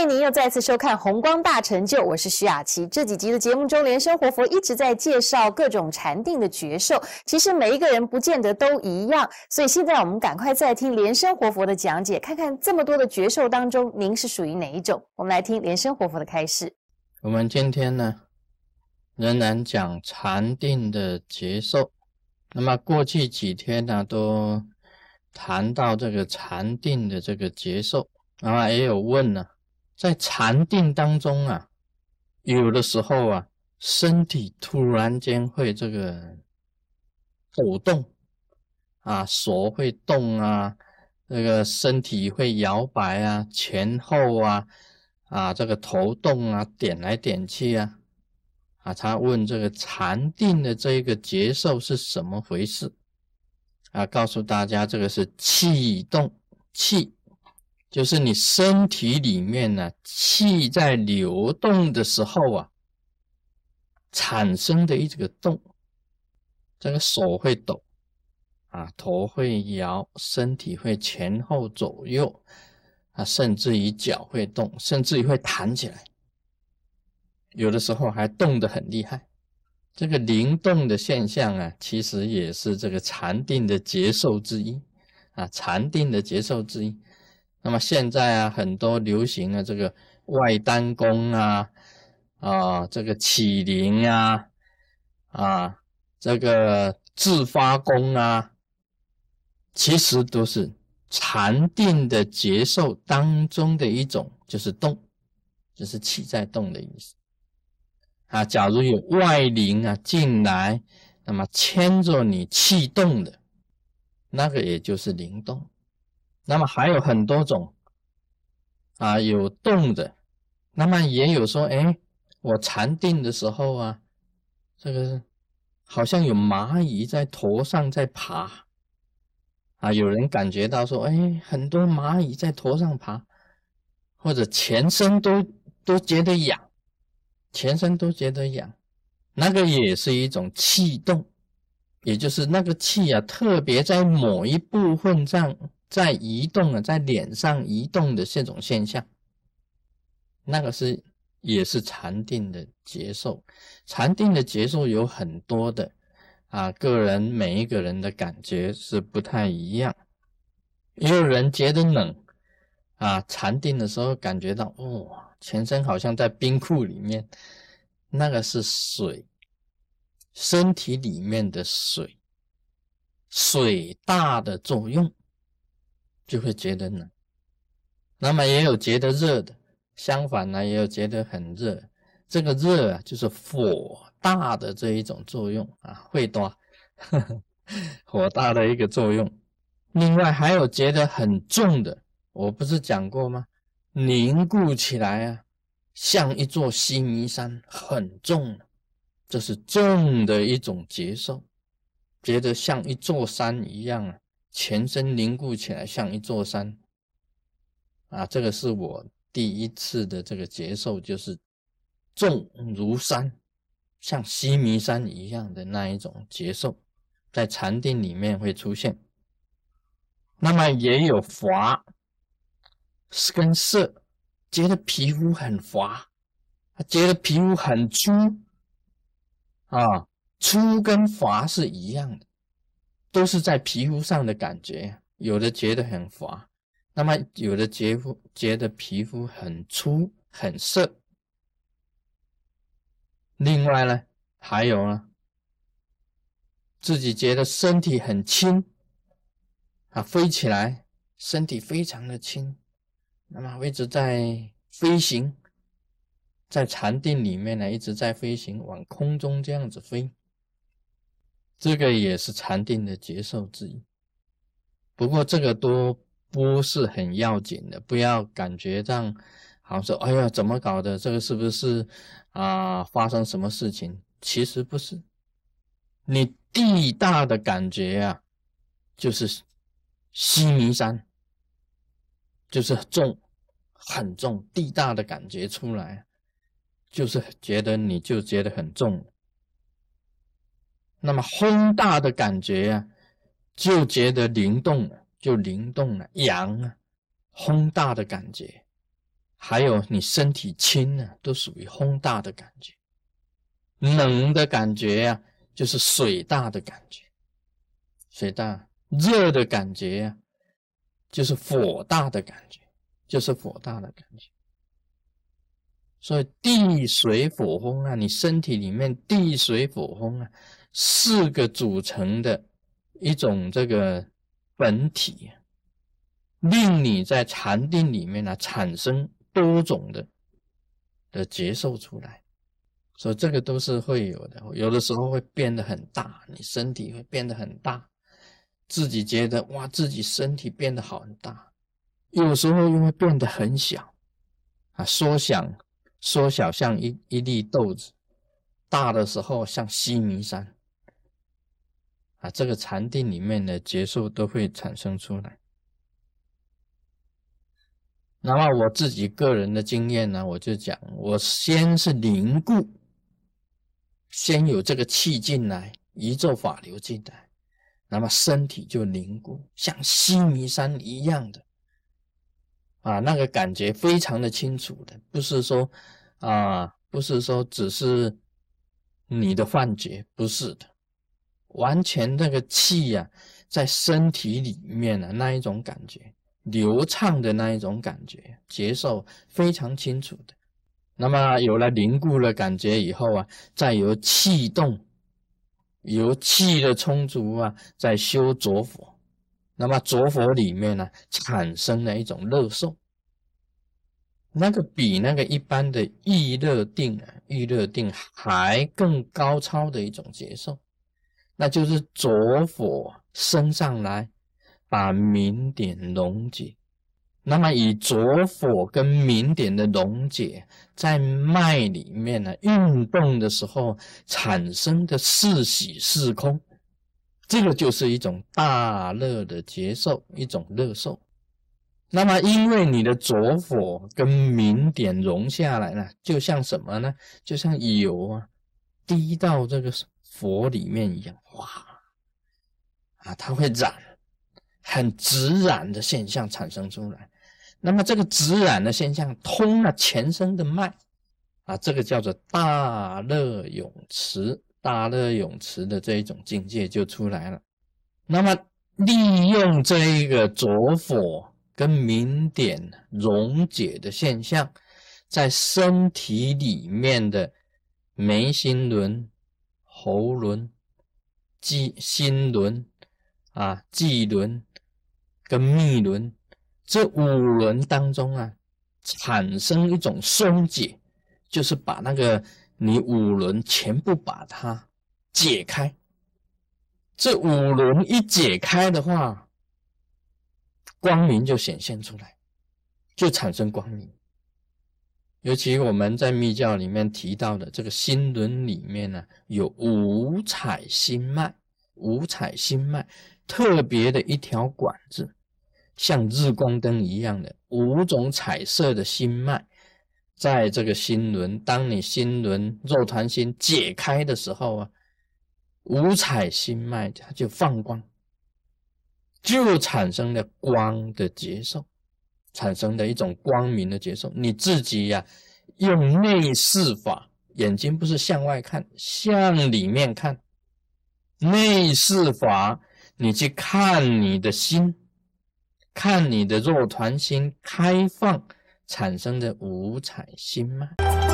欢迎您又再次收看《红光大成就》，我是徐雅琪。这几集的节目中，莲生活佛一直在介绍各种禅定的觉受，其实每一个人不见得都一样，所以现在我们赶快再听莲生活佛的讲解，看看这么多的觉受当中，您是属于哪一种？我们来听莲生活佛的开示。我们今天呢，仍然讲禅定的觉受。那么过去几天呢，都谈到这个禅定的这个觉受，那么也有问呢。在禅定当中啊，有的时候啊，身体突然间会这个抖动啊，手会动啊，这个身体会摇摆啊，前后啊，啊，这个头动啊，点来点去啊，啊，他问这个禅定的这个节奏是什么回事啊？告诉大家，这个是气动气。就是你身体里面呢，气在流动的时候啊，产生的一个动，这个手会抖，啊，头会摇，身体会前后左右，啊，甚至于脚会动，甚至于会弹起来，有的时候还动得很厉害。这个灵动的现象啊，其实也是这个禅定的节奏之一，啊，禅定的节奏之一。那么现在啊，很多流行的这个外丹功啊，啊，这个起灵啊，啊，这个自发功啊，其实都是禅定的节奏当中的一种，就是动，就是气在动的意思。啊，假如有外灵啊进来，那么牵着你气动的，那个也就是灵动。那么还有很多种啊，有动的，那么也有说，哎，我禅定的时候啊，这个好像有蚂蚁在头上在爬啊，有人感觉到说，哎，很多蚂蚁在头上爬，或者全身都都觉得痒，全身都觉得痒，那个也是一种气动，也就是那个气啊，特别在某一部分上。在移动啊，在脸上移动的这种现象，那个是也是禅定的节奏。禅定的节奏有很多的啊，个人每一个人的感觉是不太一样。也有人觉得冷啊，禅定的时候感觉到哇，全身好像在冰库里面，那个是水，身体里面的水，水大的作用。就会觉得冷，那么也有觉得热的，相反呢，也有觉得很热。这个热啊，就是火大的这一种作用啊，会多呵呵火大的一个作用。另外还有觉得很重的，我不是讲过吗？凝固起来啊，像一座西弥山，很重，这是重的一种接受，觉得像一座山一样啊。全身凝固起来，像一座山啊！这个是我第一次的这个接受，就是重如山，像西弥山一样的那一种接受，在禅定里面会出现。那么也有滑，是跟色，觉得皮肤很滑，觉得皮肤很粗啊，粗跟滑是一样的。都是在皮肤上的感觉，有的觉得很滑，那么有的觉肤觉得皮肤很粗很涩。另外呢，还有呢，自己觉得身体很轻啊，飞起来身体非常的轻，那么一直在飞行，在禅定里面呢一直在飞行，往空中这样子飞。这个也是禅定的接受之一，不过这个都不是很要紧的，不要感觉上好像说，哎呀，怎么搞的？这个是不是啊？发生什么事情？其实不是，你地大的感觉啊，就是西弥山，就是重，很重，地大的感觉出来，就是觉得你就觉得很重。那么轰大的感觉啊，就觉得灵动了，就灵动了，阳啊，轰大的感觉，还有你身体轻呢，都属于轰大的感觉。冷的感觉呀，就是水大的感觉，水大；热的感觉呀，就是火大的感觉，就是火大的感觉。所以地水火风啊，你身体里面地水火风啊，四个组成的一种这个本体，令你在禅定里面呢产生多种的的接受出来。所以这个都是会有的，有的时候会变得很大，你身体会变得很大，自己觉得哇，自己身体变得好很大，有时候又会变得很小，啊，缩小，缩小像一一粒豆子，大的时候像西弥山，啊，这个禅定里面的结束都会产生出来。那么我自己个人的经验呢，我就讲，我先是凝固。先有这个气进来，宇宙法流进来，那么身体就凝固，像西弥山一样的啊，那个感觉非常的清楚的，不是说啊，不是说只是你的幻觉，不是的，完全那个气呀，在身体里面的那一种感觉，流畅的那一种感觉，接受非常清楚的。那么有了凝固的感觉以后啊，再由气动，由气的充足啊，再修着火。那么着火里面呢，产生了一种乐受，那个比那个一般的预热定啊，预热定还更高超的一种接受，那就是浊火升上来，把明点溶解。那么以浊火跟明点的溶解，在脉里面呢运动的时候产生的是喜是空，这个就是一种大乐的接受，一种乐受。那么因为你的浊火跟明点融下来了，就像什么呢？就像油啊滴到这个佛里面一样，哇啊，它会染，很直染的现象产生出来。那么这个直染的现象通了全身的脉啊，这个叫做大乐泳池，大乐泳池的这一种境界就出来了。那么利用这一个浊火跟明点溶解的现象，在身体里面的眉心轮、喉轮、肌心轮啊、际轮跟密轮。这五轮当中啊，产生一种松解，就是把那个你五轮全部把它解开。这五轮一解开的话，光明就显现出来，就产生光明。尤其我们在密教里面提到的这个心轮里面呢，有五彩心脉，五彩心脉特别的一条管子。像日光灯一样的五种彩色的心脉，在这个心轮，当你心轮肉团心解开的时候啊，五彩心脉它就放光，就产生了光的接受，产生的一种光明的接受。你自己呀，用内视法，眼睛不是向外看，向里面看，内视法，你去看你的心。看你的肉团心开放产生的五彩心脉。